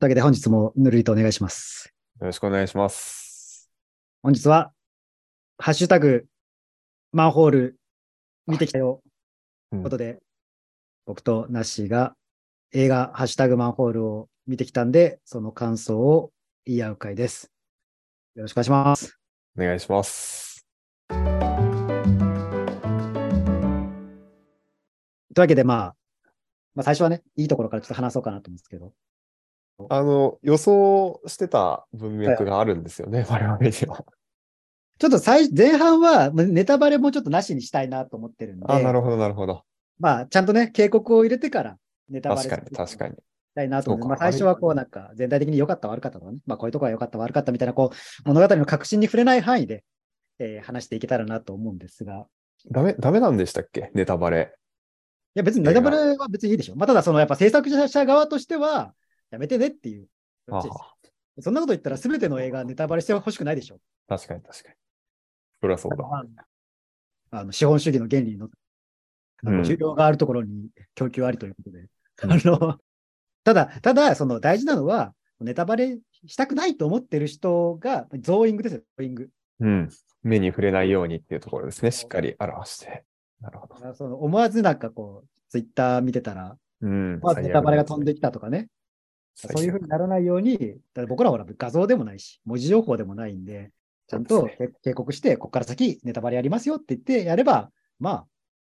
というわけで本日もぬるりとお願いします。よろしくお願いします。本日は、ハッシュタグ、マンホール、見てきたよ。とうんいうことで、僕とナッシーが映画、ハッシュタグマンホールを見てきたんで、その感想を言い合う回です。よろしくお願いします。お願いします。というわけで、まあ、まあ、最初はね、いいところからちょっと話そうかなと思うんですけど、あの、予想してた文脈があるんですよね、我々には。ちょっと最前半はまあネタバレもちょっとなしにしたいなと思ってるんで、あ、なるほど、なるほど。まあ、ちゃんとね、警告を入れてからネタバレ確かに、確かに。したいなと思まあ、最初はこうなんか全体的に良かった悪かったとかね、まあこういうところが良かった悪かったみたいなこう物語の核心に触れない範囲で、えー話していけたらなと思うんですが、ダメ、ダメなんでしたっけ？ネタバレ。いや別にネタバレは別にいいでしょ。まあただそのやっぱ制作者側としては、やめてねっていう。あそんなこと言ったら全ての映画ネタバレしてほしくないでしょ。確かに、確かに。そりゃそうだ。まああの資本主義の原理の、あうんの需要があるところに供給ありということで。うんあの、ただ、ただ、その大事なのは、ネタバレしたくないと思ってる人が、ゾーイングですよ、ゾーイング。うん。目に触れないようにっていうところですね。しっかり表して。なるほど。あその思わずなんかこう、ツイッター見てたら、うん。まずネタバレが飛んでききたとかね、そういうふうにならないように、だ僕らは画像でもないし、文字情報でもないんで、ちゃんと警告して、ここから先ネタバレやりますよって言ってやれば、ま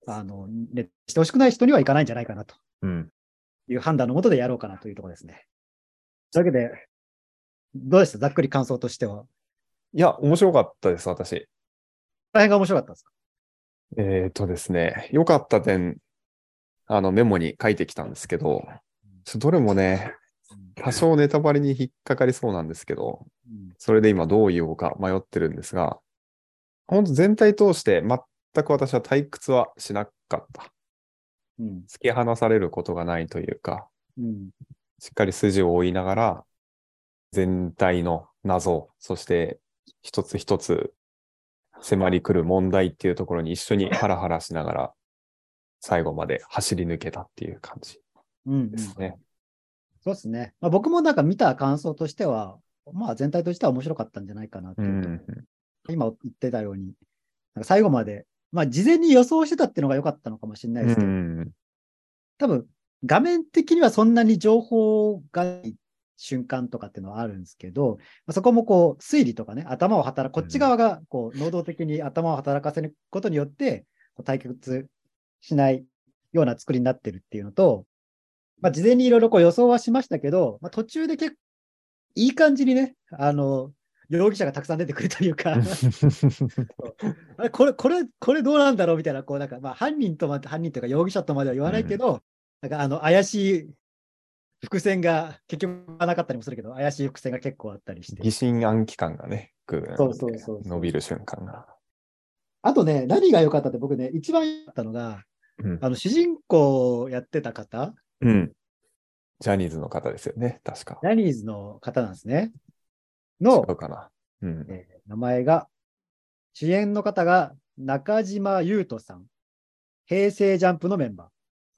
あ、あの、ね、してほしくない人にはいかないんじゃないかなとうん。いう判断のもとでやろうかなというところですね。というわけで、どうでした？ざっくり感想としては。いや、面白かったです、私。大変が面白かったですか？えっ、とですね、良かった点、あのメモに書いてきたんですけど、どれもね、多少ネタバレに引っかかりそうなんですけど、うんそれで今どう言おうか迷ってるんですが、本当全体通して全く私は退屈はしなかった。うん。突き放されることがないというか、うん。しっかり筋を追いながら、全体の謎、そして一つ一つ迫り来る問題っていうところに一緒にハラハラしながら、最後まで走り抜けたっていう感じうん。うんですね。そうですね。まあ、僕もなんか見た感想としては、まあ全体としては面白かったんじゃないかなってういうとん。今言ってたように、なんか最後まで、まあ事前に予想してたっていうのが良かったのかもしれないですけど、うん。多分画面的にはそんなに情報がない瞬間とかっていうのはあるんですけど、まあそこもこう推理とかね、頭を働く、こっち側がこう能動的に頭を働かせることによって、対決しないような作りになってるっていうのと、まあ事前にいろいろこう予想はしましたけど、まあ途中で結構いい感じにね、あの、容疑者がたくさん出てくるというか、あれこれ、これ、これどうなんだろうみたいな、こう、なんか、まあ、犯人とまで、犯人というか容疑者とまでは言わないけど、なんか、あの、怪しい伏線が、結局はなかったりもするけど、怪しい伏線が結構あったりして。疑。心暗鬼感がね、ぐーんそうそうそうそう。伸びる瞬間が。あとね、何が良かったって、僕ね、一番良かったのが、うん。あの、主人公をやってた方、うん。ジャニーズの方ですよね、確か。ジャニーズの方なんですね。違の、うかな。うん。えー名前が、主演の方が中島優斗さん。平成ジャンプのメンバ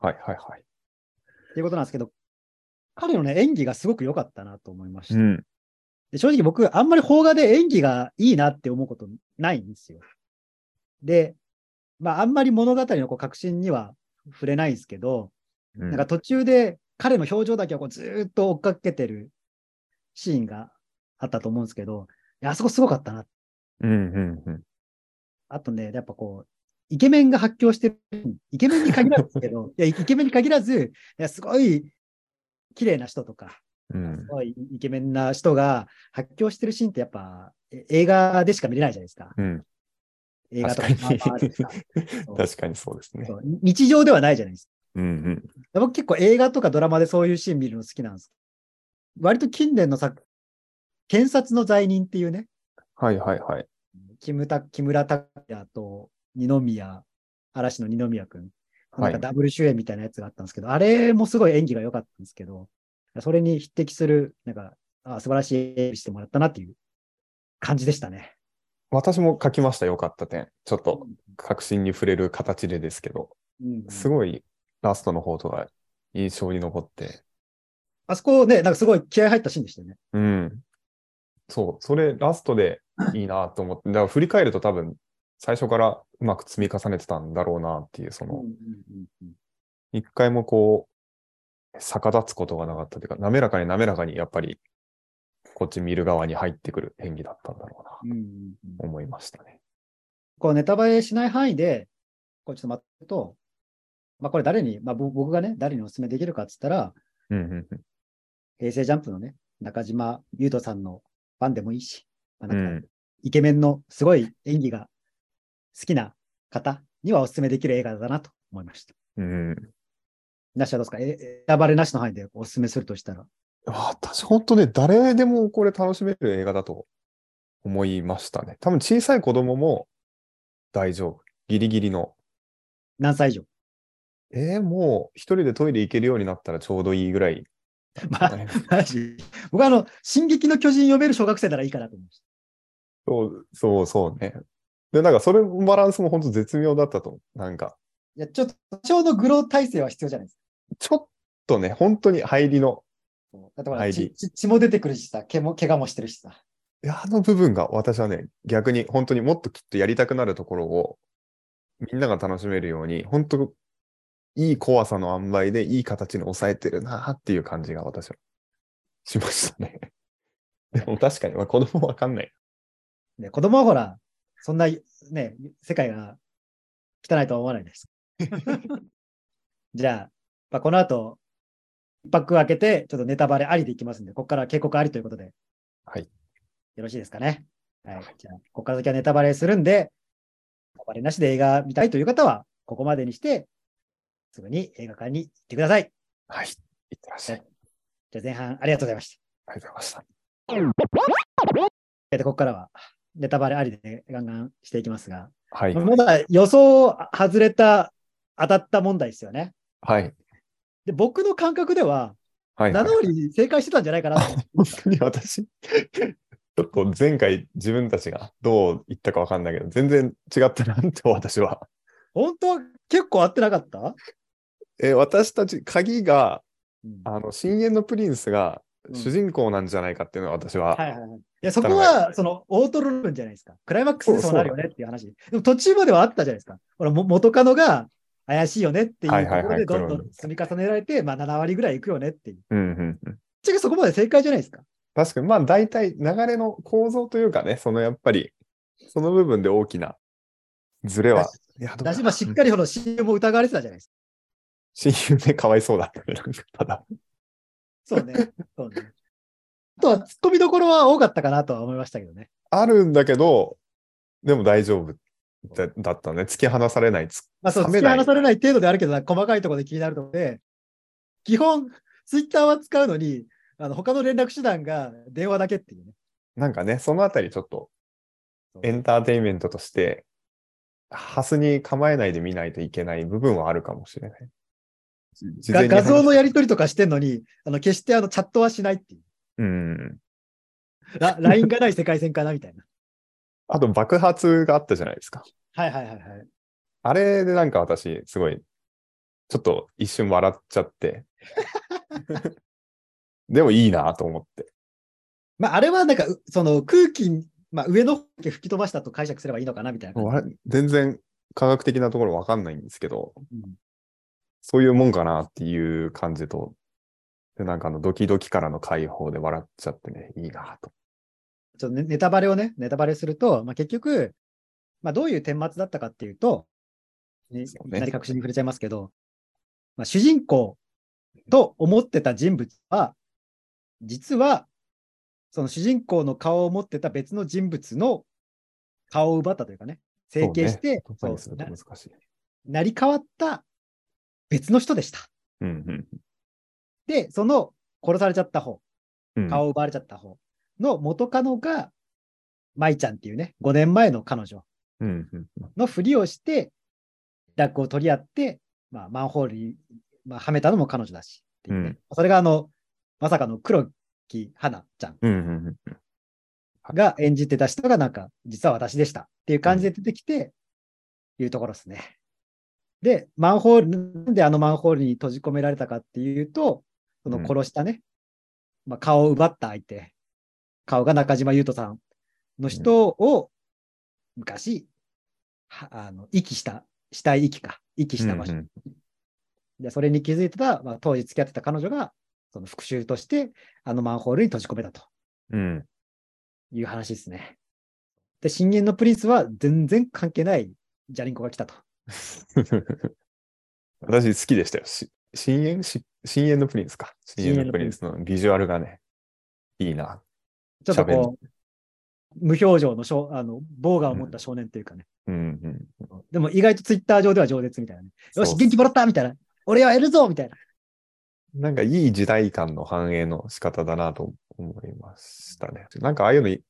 ー。はいはいはい。っていうことなんですけど、彼のね、演技がすごく良かったなと思いました。うん。で正直僕、あんまり邦画で演技がいいなって思うことないんですよ。で、まあ、あんまり物語のこう革新には触れないんですけど、うんなんか途中で彼の表情だけをこうずーっと追っかけてるシーンがあったと思うんですけど、あそこすごかったな。うんうんうん。あとね、やっぱこう、イケメンが発狂してる、イケメンに限らずですけど、いや、イケメンに限らず、いや、すごい綺麗な人とか、うんすごいイケメンな人が発狂してるシーンってやっぱえ映画でしか見れないじゃないですか。うん。映画とか確かに 確かにそうですね日常ではないじゃないですか。うんうん。僕結構映画とかドラマでそういうシーン見るの好きなんです。割と近年の作、検察の罪人っていうね、はいはいはい。木村木村拓哉と二宮、嵐の二宮くん、なんかはい。ダブル主演みたいなやつがあったんですけど、あれもすごい演技が良かったんですけど、それに匹敵する、なんか、あ素晴らしい演技してもらったなっていう感じでしたね。私も書きました、よかった点。ちょっと確信に触れる形でですけど、うん、すごいラストの方とか印象に残って、あそこね、なんかすごい気合入ったシーンでしたよね。うん。そう、それラストでいいなと思って、だから振り返ると多分、最初からうまく積み重ねてたんだろうなっていう、その、一回もこう、逆立つことがなかったというか、滑らかに滑らかにやっぱり、こっち見る側に入ってくる演技だったんだろうな、思いましたね。こうネタバレしない範囲で、こうちょっと待ってと、まあこれ誰に、まあぼ僕がね、誰にお勧めできるかっつったら、うんうんうん平成ジャンプのね、中島優斗さんのファンでもいいし、まあ、うなんかん。イケメンのすごい演技が好きな方にはお勧めできる映画だなと思いました。うん。なしはどうですか？えネタバレなしの範囲でお勧めするとしたら？私、本当ね、誰でもこれ楽しめる映画だと思いましたね。多分小さい子供も大丈夫。ギリギリの。何歳以上？えー、もう一人でトイレ行けるようになったらちょうどいいぐらい。まあ、マジ僕はあの、進撃の巨人読める小学生ならいいかなと思いましそう、そう、そうね。で、なんかそれのバランスも本当絶妙だったと思う。なんか、た。いや、ちょっと、多少のグロー体制は必要じゃないですちょっとね、本当に入りの、か。だって血血も出てくるしさ、毛も、怪我もしてるしさ。いやあの部分が私はね、逆に本当にもっときっとやりたくなるところを、みんなが楽しめるように、本当、いい怖さの塩梅でいい形に抑えてるなっていう感じが私はしましたね。でも確かに、まあ、子供わかんない。ね、子供はほら、そんな、ね、世界が汚いとは思わないです。じゃあ、まあ、この後、一泊空けて、ちょっとネタバレありでいきますんで、ここから警告ありということで。はい。よろしいですかね。はい。じゃあ、ここから先はネタバレするんで、ネタバレなしで映画見たいという方は、ここまでにして、すぐに映画館に行ってください。はい。いってらっしゃい。じゃあ前半ありがとうございました。ありがとうございました。で、ここからはネタバレありでガンガンしていきますが、はい。まだ予想外れた、当たった問題ですよね。はい。で、僕の感覚では、はい。7割正解してたんじゃないかな。本当に私、ちょっと前回自分たちがどう言ったかわかんないけど、全然違ったなって私は。本当は結構合ってなかった、えー私たち、鍵が、うんあの、深淵のプリンスがうん主人公なんじゃないかっていうのは私は、はいはいはい。いや、そこは、その、オートロ論じゃないですか。クライマックスでそうなるよねっていう話。でも途中まではあったじゃないですか。ほら、も元カノが怪しいよねっていうところでどんどん積み重ねられて、まあ7割ぐらいいくよねっていう。うんうんうん。ちがそこまで正解じゃないですか？確かに、まあ大体流れの構造というかね、そのやっぱり、その部分で大きなズレは、いや、どうかだし、まあしっかりこの CM も疑われてたじゃないですか。親友ね、かわいそうだっただ。そうね。そうね。あとは突っ込みどころは多かったかなとは思いましたけどね。あるんだけど、でも大丈夫だだったね。突き放されない。つまあそう、突き放されない程度であるけど、細かいところで気になるところで、基本、ツイッターは使うのに、あの他の連絡手段が電話だけっていうね。なんかね、そのあたりちょっとエンターテインメントとして、ハスに構えないで見ないといけない部分はあるかもしれない。画像のやりり取りとかしてんのに、あの決してあのチャットはしないっていう。うん。ラ LINE がない世界線かなみたいな。あと爆発があったじゃないですか。はいはいはいはい。あれでなんか私、すごい、ちょっと一瞬笑っちゃって。でもいいなと思って。まあ、あれはなんか、うその空気に、まあ、上の方だけ吹き飛ばしたと解釈すればいいのかなみたいな全然科学的なところわかんないんですけど、うん。そういうもんかなっていう感じと、で、なんかあのドキドキからの解放で笑っちゃってね、いいなと。ちょっとねネタバレをね、ネタバレすると、まあ、結局、まあ、どういう顛末だったかっていうと、ね、いきそうね。なり確信に触れちゃいますけど、まあ、主人公と思ってた人物は、実は、その主人公の顔を持ってた別の人物の顔を奪ったというかね、整形して、そうね言葉にするとそうな難しい。成り変わった別の人でした。うんうんで、その殺されちゃった方、うん。顔を奪われちゃった方の元カノが、舞ちゃんっていうね、5年前の彼女うんうんうんのふりをして、連絡を取り合って、まあ、マンホールに、まあ、はめたのも彼女だしね、うんそれがあの、まさかの黒木花ちゃん。が演じてた人がなんか、実は私でしたっていう感じで出てきて、いうところですね。で、マンホール、なんであのマンホールに閉じ込められたかっていうと、その殺したね、まあ、顔を奪った相手、顔が中島優斗さんの人を、昔、はあの、遺棄した、死体遺棄か、遺棄した場所。うんうんで、それに気づいてた、まあ、当時付き合ってた彼女が、その復讐として、あのマンホールに閉じ込めたとうん。いう話ですね。で、深淵のプリンスは全然関係ないジャリンコが来たと。私好きでしたよ。し深淵？し深淵のプリンスか。深淵のプリンスのビジュアルがね、いいな。ちょっとこう、無表情の少あの、ボーガンを持った少年というかね。うんうん。でも意外とツイッター上では饒舌みたいなね。よし、元気もらったみたいな。俺はやるぞみたいな。なんかいい時代感の反映の仕方だなと思いましたね。なんかああいうのい、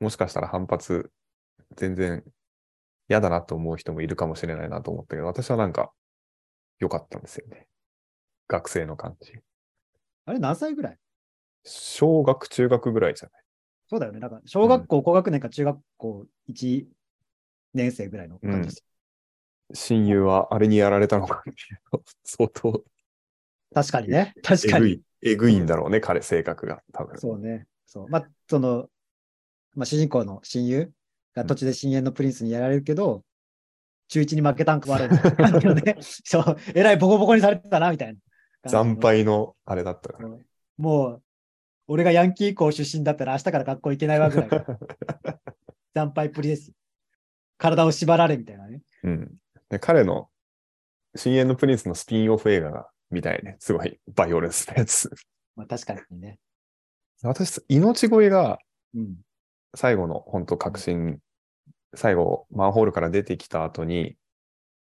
もしかしたら反発、全然嫌だなと思う人もいるかもしれないなと思ったけど、私はなんか良かったんですよね。学生の感じ。あれ何歳ぐらい？小学、中学ぐらいじゃないそうだよね。なんか、小学校高学年か中学校1年生ぐらいの感じです。親友はあれにやられたのか、相当確かにね。確かに。えぐい、えぐいんだろうね、彼、性格が。多分。そうね。そう。まあ、その、まあ、主人公の親友が土地で深淵のプリンスにやられるけど、中1に負けたんか悪い ね。そう。えらいボコボコにされてたな、みたいな。惨敗のあれだったから。そうもう、俺がヤンキー校出身だったら明日から学校行けないわぐらいの 惨敗っぷりですよ。体を縛られみたいなね。うん。で彼の深淵のプリンスのスピンオフ映画が見たいね。すごいバイオレンスなやつ。まあ確かにね。私、命乞いがうん。最後の本当確信、最後マンホールから出てきた後に、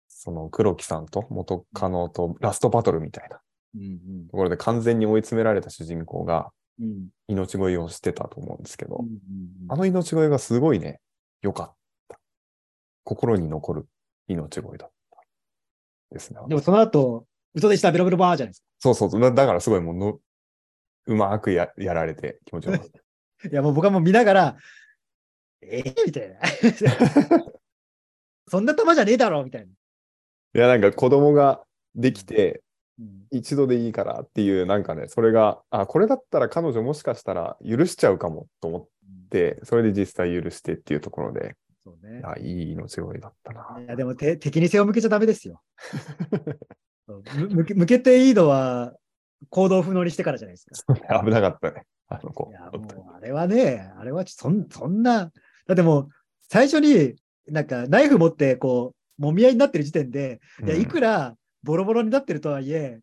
その黒木さんと元カノとラストバトルみたいなうんところで完全に追い詰められた主人公がうん。うん。命乞いをしてたと思うんですけど、うんうんあの命乞いがすごいね、良かった。心に残る命乞いだった。ですね。でもその後、嘘でした、ベロベロバーじゃないですそうそうそう。だだからすごいもうの、うまくややられて気持ちよかった。か。いやもう僕はもう見ながら、えー、みたいな。そんな玉じゃねえだろみたいな。いや、なんか子供ができて、うん一度でいいからっていう、なんかね、それが、あ、これだったら彼女もしかしたら許しちゃうかもと思って、それで実際許してっていうところで、そうね。あ、いい命乞いだったな。いや、でもて敵に背を向けちゃダメですよ。む向け向けていいのは行動不能にしてからじゃないですか。危なかったね。あの子いや、。もうあれはね、あれはちそんそんな、だってもう最初になんかナイフ持ってこう、もみ合いになってる時点で、いや、うんいくらボロボロになってるとはいえ、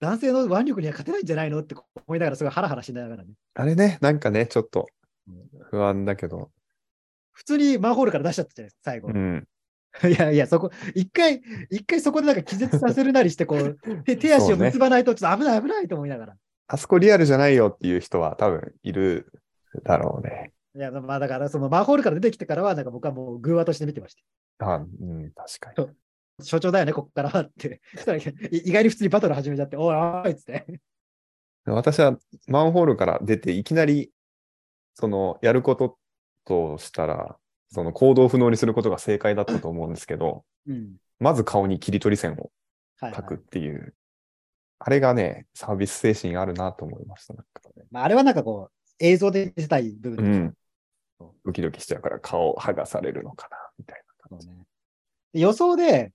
男性の腕力には勝てないんじゃないのって思いながらすごいハラハラしながらね。あれね、なんかね、ちょっとうん不安だけど、普通にマンホールから出しちゃったじゃないですか、最後。うん。いやいや、そこ、一回、一回そこでなんか気絶させるなりして、こう、手手足を結ばないとちょっと危ない危ないと思いながら。あそこリアルじゃないよっていう人は多分いるだろうね。いや、まあだから、そのマンホールから出てきてからは、なんか僕はもう偶話として見てました。あ、うん、確かに。所長だよね、ここからはって。そしたらい意外に普通にバトル始めちゃって、おいおいっつって。私はマンホールから出ていきなり、その、やることとしたら、その行動不能にすることが正解だったと思うんですけど、うん。まず顔に切り取り線をはい、はい書くっていう、あれがね、サービス精神あるなと思いました。なんかまあ、あれはなんかこう、映像で見せたい部う分でん。ドキドキしちゃうから顔剥がされるのかな、みたいな感じ。ね。で予想で、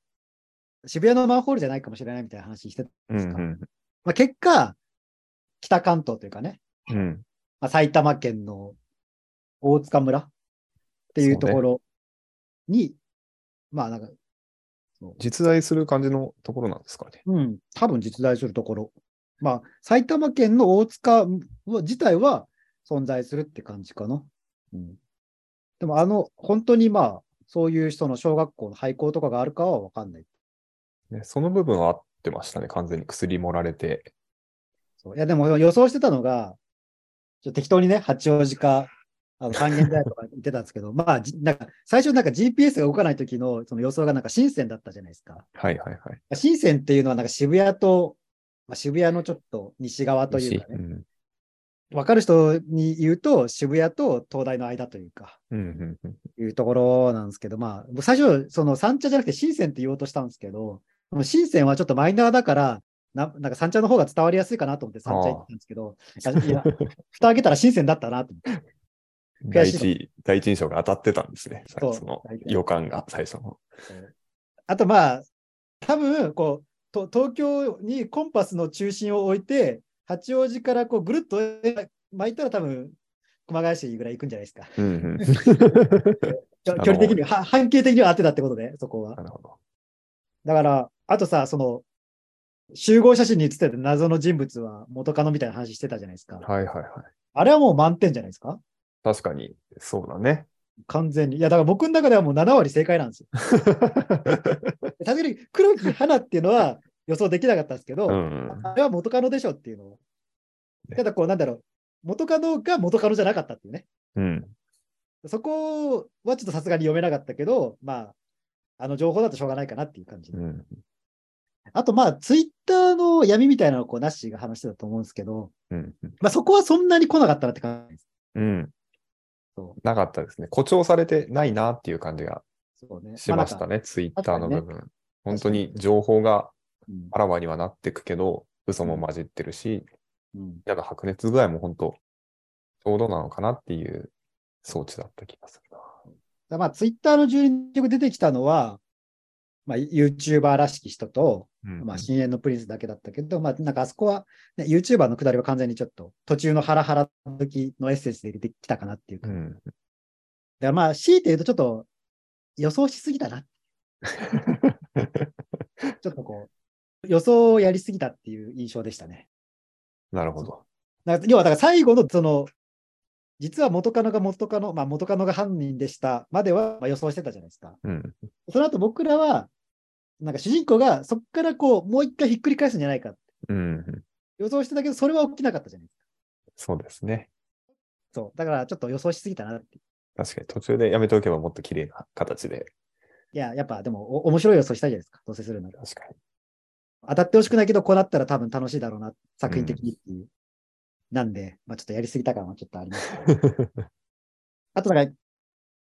渋谷のマンホールじゃないかもしれないみたいな話してたんうですか。んまあ、結果、北関東というかね、うん。うん。まあ、埼玉県の大塚村っていうところに、まあなんか、実在する感じのところなんですかね。うん、多分実在するところ。まあ、埼玉県の大塚は自体は存在するって感じかな。うん、でも、あの、本当にまあ、そういう人の小学校の廃校とかがあるかはわかんない。ねその部分は合ってましたね。完全に薬盛られて。そういや、でも予想してたのが、ちょっと適当にね、八王子か、あの三軒茶屋とか言ってたんですけど、まあ、じなんか、最初なんか GPS が動かない時のその予想がなんか深センだったじゃないですか。はいはいはい。深センっていうのはなんか渋谷と、まあ、渋谷のちょっと西側というかね、うんわかる人に言うと渋谷と東大の間というか、うんうんうんいうところなんですけど、まあ、僕最初、その三茶じゃなくて深センって言おうとしたんですけど、この深センはちょっとマイナーだから、ななんか三茶の方が伝わりやすいかなと思って三茶行ったんですけど、いや、蓋開けたら新鮮だったなと思って。第一、第一印象が当たってたんですね。その予感が最初の。あとまあ、多分こうと東京にコンパスの中心を置いて、八王子からこうぐるっと巻いたら多分熊谷市ぐらい行くんじゃないですか。うんうん。距距離的には、は半径的には合ってたってことで、そこはな。るほど。だから、あとさ、その、集合写真に写ってた謎の人物は元カノみたいな話してたじゃないですか。はいはいはい。あれはもう満点じゃないですか確かに、そうだね。完全に。いや、だから僕の中ではもう7割正解なんですよ。確かに黒木花っていうのは予想できなかったんですけど、うん。あれは元カノでしょっていうのを。ねただこう、なんだろう、元カノが元カノじゃなかったっていうね。うん。そこはちょっとさすがに読めなかったけど、まあ、あの情報だとしょうがないかなっていう感じで。うん。あと、まあ、ツイッターの闇みたいなのをこうナッシーが話してたと思うんですけど、うん。まあ、そこはそんなに来なかったなって感じです。うん。そなかったですね。誇張されてないなっていう感じが。しましたね。ね、ツイッターの部確分。本当に情報がうんあらわにはなってくけど、嘘も混じってるし、うんやだ白熱具合も本当、ちょうどなのかなっていう装置だった気がするな。だまあ、ツイッターの12曲出てきたのは、まあ、YouTuber らしき人と、うんまあ、深淵のプリンスだけだったけど、まあ、なんかあそこは、ね、YouTuber のくだりは完全にちょっと、途中のハラハラの時のエッセンスで出てきたかなっていうか。だかうん。らまあ、強いて言うとちょっと予想しすぎたな。ちょっとこう、予想をやりすぎたっていう印象でしたね。なるほど。だから要は、だから最後のその、実は元カノが元カノ、まあ元カノが犯人でしたまではまあ予想してたじゃないですか。うん。その後僕らは、なんか主人公がそこからこう、もう一回ひっくり返すんじゃないかってうん。予想してたけど、それは起きなかったじゃないですか。そうですね。そう。だからちょっと予想しすぎたなって。確かに途中でやめておけばもっと綺麗な形で。いや、やっぱでもお面白い予想したいじゃないですか。どうせするなら。確かに。当たってほしくないけど、こうなったら多分楽しいだろうな、作品的にっていう。なんで、まあちょっとやりすぎた感はちょっとありますけど。あとなんか、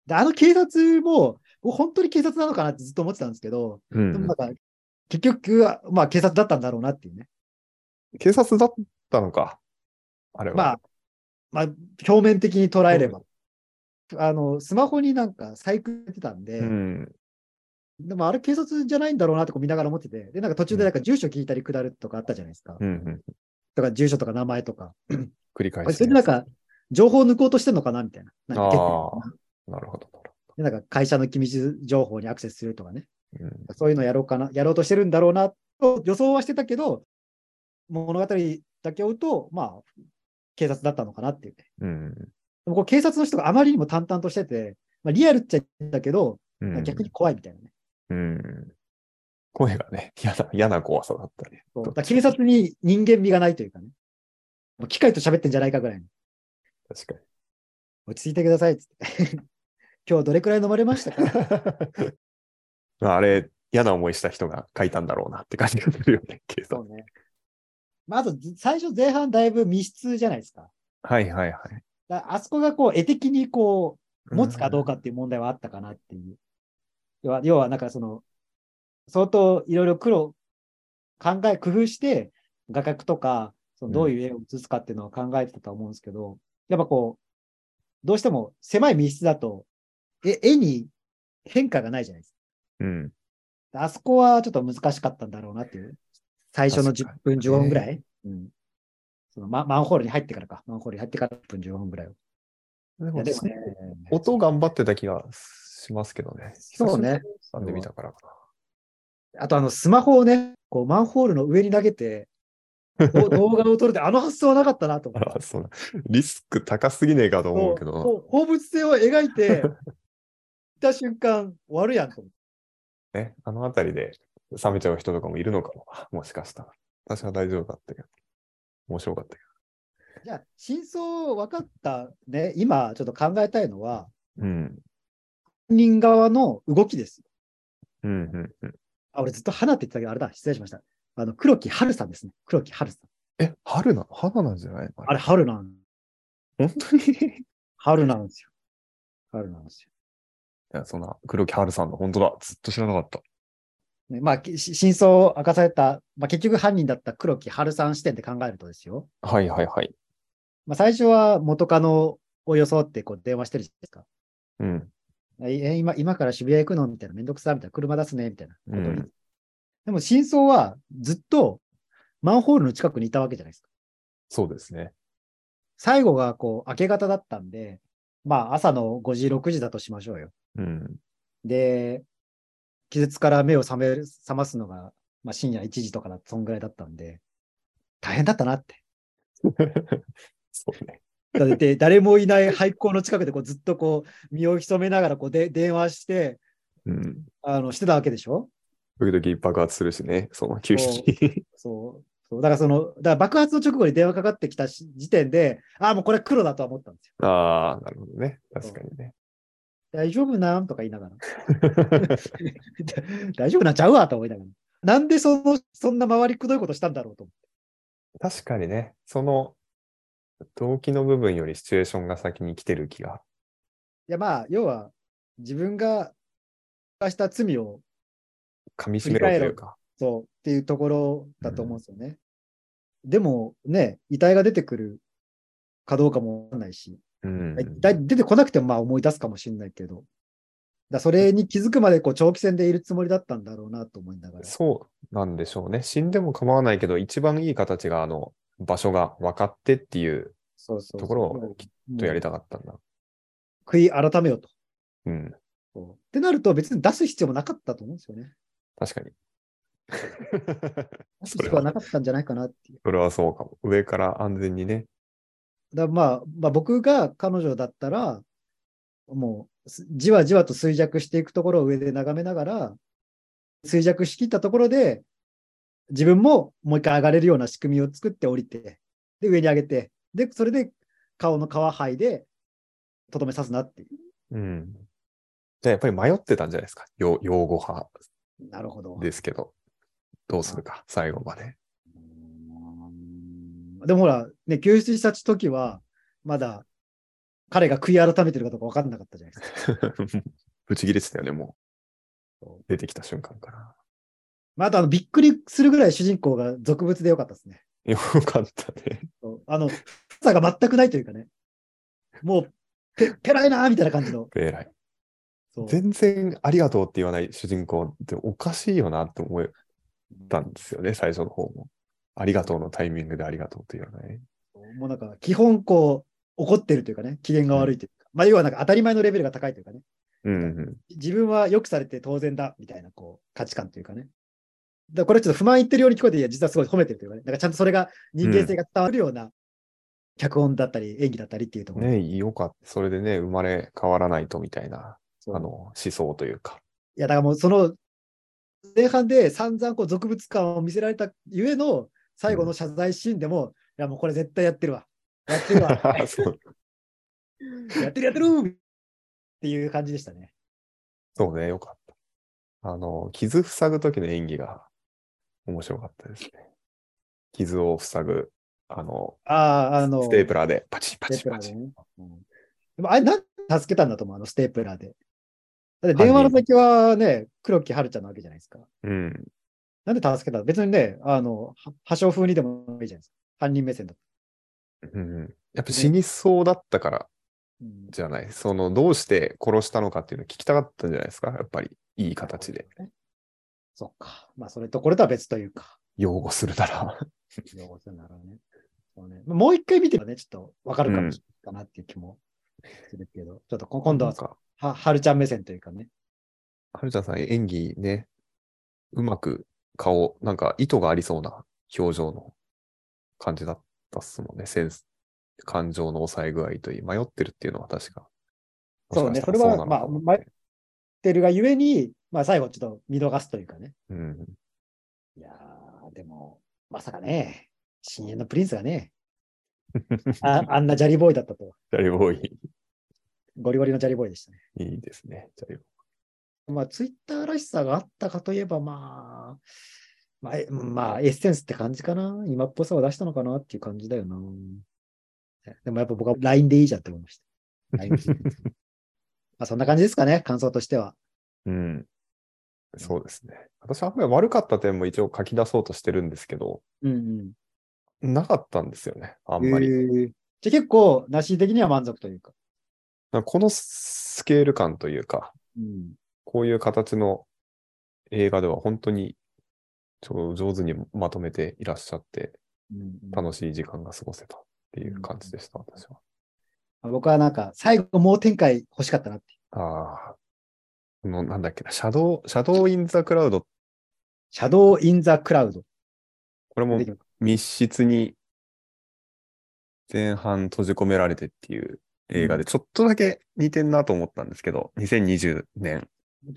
であの警察も、僕本当に警察なのかなってずっと思ってたんですけど、うんでもなん。か、結局は、まあ警察だったんだろうなっていうね。警察だったのか。あれは。まあ、まあ、表面的に捉えれば。あの、スマホになんか細工出てたんで、うん。でもあれ警察じゃないんだろうなってこう見ながら思ってて、で、なんか途中でなんか住所聞いたり下るとかあったじゃないですか。うん。うん。とか住所とか名前とか。繰り返し。それでなんか、情報を抜こうとしてんのかなみたいな。なんか結構なるほど。なんか会社の機密情報にアクセスするとかね。うん。そういうのやろうかな、やろうとしてるんだろうなと予想はしてたけど、物語だけ追うと、まあ、警察だったのかなっていうね。うん。でもこう警察の人があまりにも淡々としてて、まあ、リアルっちゃだけど、うん。逆に怖いみたいなね。うん。声がね、嫌な、嫌な怖さだったね。そうだから警察に人間味がないというかね。もう機械と喋ってんじゃないかぐらいの。確か落ち着いてくださいっつって。今日どれくらい飲まれましたか？あ、あれ、嫌な思いした人が書いたんだろうなって感じがするよね、警察。そうね。まあ、あと、最初前半だいぶ密室じゃないですか。はいはいはい。だあそこがこう、絵的にこう、持つかどうかっていう問題はあったかなっていう。要は、要はなんかその、相当いろいろ苦労、考え、工夫して、画角とか、そのどういう絵を写すかっていうのを考えてたと思うんですけど、やっぱこう、どうしても狭い密室だと、え絵に変化がないじゃないですうん。か。あそこはちょっと難しかったんだろうなっていう。最初の10分、15分ぐらい、うん。そのママンホールに入ってからか。マンホールに入ってから10分、15分ぐらいを。でもね、音頑張ってた気がしますけどね。そうね。なんで見たからかあとあのスマホをね、こうマンホールの上に投げて、ど 動画を撮るって、あの発想はなかったなと思って リスク高すぎねえかと思うけど、放物線を描いて、た瞬間、終わるやんと思って。ね、あのあたりで冷めちゃう人とかもいるのかも。もしかしたら。私は大丈夫だったけど。面白かったけじゃあ、真相分かったね、今ちょっと考えたいのは、ど。うん。本人側の動きです。うん、うん、うん。あ、俺ずっと花って言ってたけど、あれだ、失礼しました。あの、黒木春さんですね。黒木春さん。え、春なの花なんじゃない？のあれ、春なん、本当に？い春なんですよ。春なんですよ。や、そんな、黒木春さんの本当だ。ずっと知らなかった。ねまあ、き真相を明かされた、まあ、結局犯人だった黒木春さん視点で考えるとですよ。はいはいはい。まあ、最初は元カノを装ってこう電話してるじゃないですか。うん。え、今、今から渋谷行くのみたいな、めんどくさみたいな、車出すねみたいなうんでも真相はずっとマンホールの近くにいたわけじゃないですか。そうですね。最後がこう明け方だったんで、まあ朝の5時、6時だとしましょうよ。うん。で、気絶から目を覚める、覚ますのが、まあ深夜1時とかだ、そんぐらいだったんで、大変だったなって。そうね。だって誰もいない廃校の近くでこうずっとこう身を潜めながらこうで電話して、うん。あの、してたわけでしょ？時々爆発するしね、その休止。そう。そう。だからその、だから爆発の直後に電話かかってきたし時点で、ああ、もうこれ黒だとは思ったんですよ。ああ、なるほどね。確かにね。大丈夫なん？とか言いながら。大丈夫なんちゃうわと思いながら。なんでその、そんな回りくどいことしたんだろうと思って。確かにね、その動機の部分よりシチュエーションが先に来てる気が。いや、まあ、要は、自分が犯した罪を、噛み締めろというか。そう、っていうところだと思うんですよね。でも、ね、遺体が出てくるかどうかもわかんないし、うん。遺体出てこなくてもまあ思い出すかもしれないけど、だそれに気づくまでこう長期戦でいるつもりだったんだろうなと思いながら。そうなんでしょうね。死んでも構わないけど、一番いい形が、あの、場所が分かってっていうところをきっとやりた。たかったんだ。悔い改めようと。うん。そうってなると別に出す必要もなかったと思うんですよね。確かに。出す必要はなかったんじゃないかなっていう。それはそうかも。上から安全にね。だまあ、まあ、僕が彼女だったら、もうすじわじわと衰弱していくところを上で眺めながら、衰弱しきったところで、自分ももう一回上がれるような仕組みを作って降りて、で、上に上げて、で、それで顔の皮剥いで、とどめさすなっていうん。じゃあやっぱり迷ってたんじゃないですか？よ擁護派う。なるほど。ですけど。どうするか、最後まで。でもほら、ね、救出した時は、まだ彼が悔い改めてるかどうか分かんなかったじゃないですか。ぶち切れてたよね、も。そう出てきた瞬間から。まあ、あとあの、びっくりするぐらい主人公が俗物でよかったですね。よかったね。あの、さが全くないというかね。もう、ペペライなーみたいな感じの。偉い。そう全然ありがとうって言わない主人公っておかしいよなって思ったんですよね、最初の方も。ありがとうのタイミングでありがとうって言わない。もうなんか、基本こう、怒ってるというかね、機嫌が悪いというか、まあ、要はなんか当たり前のレベルが高いというかね、うんうん。自分は良くされて当然だみたいなこう価値観というかね。だこれちょっと不満言ってるように聞こえて、いや、実はすごい褒めてるというかね、だからちゃんとそれが人間性が伝わるような脚本だったり、演技だったりっていうところ。ねよかった。それでね、生まれ変わらないとみたいな、あの、思想というか。いや、だからもうその前半で散々こう俗物感を見せられたゆえの最後の謝罪シーンでも、いやもうこれ絶対やってるわ。やってるわ。やってるやってるっていう感じでしたね。そうね、よかった。あの、傷塞ぐ時の演技が面白かったですね。傷を塞ぐ、あの、ああ、あの、ステープラーでパチンパチンパチでね。うんでもあれ、なんで助けたんだと思う、あのステープラーで。だって電話の時はね、黒木華ちゃんなわけじゃないですか。うん。なんで助けたの？別にね、あの、は破傷風にでもいいじゃないですか。犯人目線だと。うん、やっぱ死にそうだったからうんじゃない。その、どうして殺したのかっていうのを聞きたかったんじゃないですか？やっぱり、いい形で。。そっか。まあ、それとこれとは別というか。擁護するなら。用語するならね。そうねもう一回見てばね、ちょっとわかるかもしれないかなっていう気もするけど、ちょっとこ今度はは、はるちゃん目線というかね。はるちゃんさん演技ね、うまく顔、なんか意図がありそうな表情の感じだったっすもんね。センス、感情の抑え具合といい、迷ってるっていうのは確か。そうね、もしかしたらそれは、まあ、迷ってるがゆえに、まあ、最後ちょっと見逃すというかね。うん。いやー、でも、まさかね、深淵のプリンスがね、ああんなジャリボーイだったと。ジャリボーイ、ゴリゴリのジャリボーイでしたね。いいですね。ジャリボーイまあ、ツイッターらしさがあったかといえば、まあ、まあ、えまあ、エッセンスって感じかな。今っぽさを出したのかなっていう感じだよな。でもやっぱ僕は LINE でいいじゃんって思いました。まあ、そんな感じですかね、感想としては。うん。そうですね。私はあんまり悪かった点も一応書き出そうとしてるんですけど、うんなかったんですよね、あうんん。まり。へーじゃあ結構、なし的には満足というか。かこのスケール感というか、うん。こういう形の映画では本当にちょ上手にまとめていらっしゃって、うん楽しい時間が過ごせたっていう感じでした、私は。僕はなんか、最後もう展開欲しかったなって。ああ、このなんだっけな、シャドウ、シャドウインザクラウド、シャドウ・イン・ザ・クラウド。これも密室に前半閉じ込められてっていう映画で、ちょっとだけ似てんなと思ったんですけど、2020年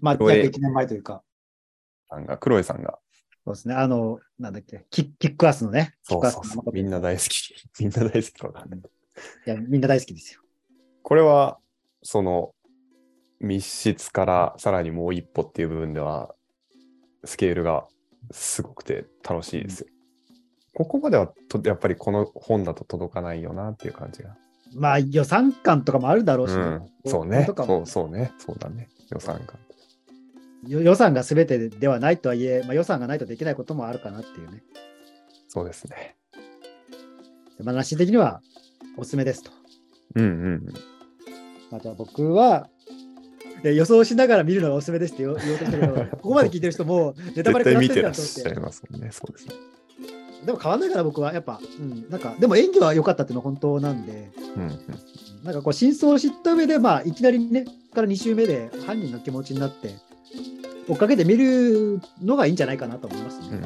まあ、約1年前というか。さんが、クロエさんが、そうですね。あの、なんだっけ、キキックアスのね。そうそうそう、みんな大好き。みんな大好きとか。いや、みんな大好きですよ。これは、その、密室からさらにもう一歩っていう部分では、スケールがすごくて楽しいですよ。ここまではと、やっぱりこの本だと届かないよなっていう感じが。まあ、予算感とかもあるだろうしね、うん、そうね。そうそうね。そうだね。予算感。よ予算が全てではないとはいえ、まあ、予算がないとできないこともあるかなっていうね。そうですね。まあ、なし的にはおすすめですと。うんうん。また僕は、いや予想しながら見るのがおすすめですって言おうとしたけど、ここまで聞いてる人もうネタバレ食らって絶対見てらっるからと思っ。してゃいますもんね。そうですね。でも変わんないから僕はやっぱ、うん、なんか、でも演技は良かったっていうのは本当なんで、うんうん。なんかこう真相を知った上で、まあ、いきなりね、から2週目で犯人の気持ちになって、追っかけて見るのがいいんじゃないかなと思いますね。うん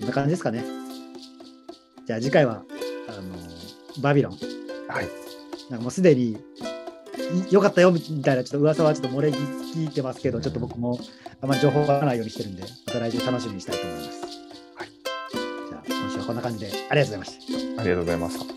うん、な感じですかね。じゃあ次回は、あの、バビロン。はい。なんかもうすでに、い良かったよみたいなちょっと噂はちょっと漏れ聞いてますけど、ちょっと僕もあまり情報がないようにしてるんで、また来週楽しみにしたいと思います。はい。じゃあ今週はこんな感じでありがとうございました。ありがとうございました。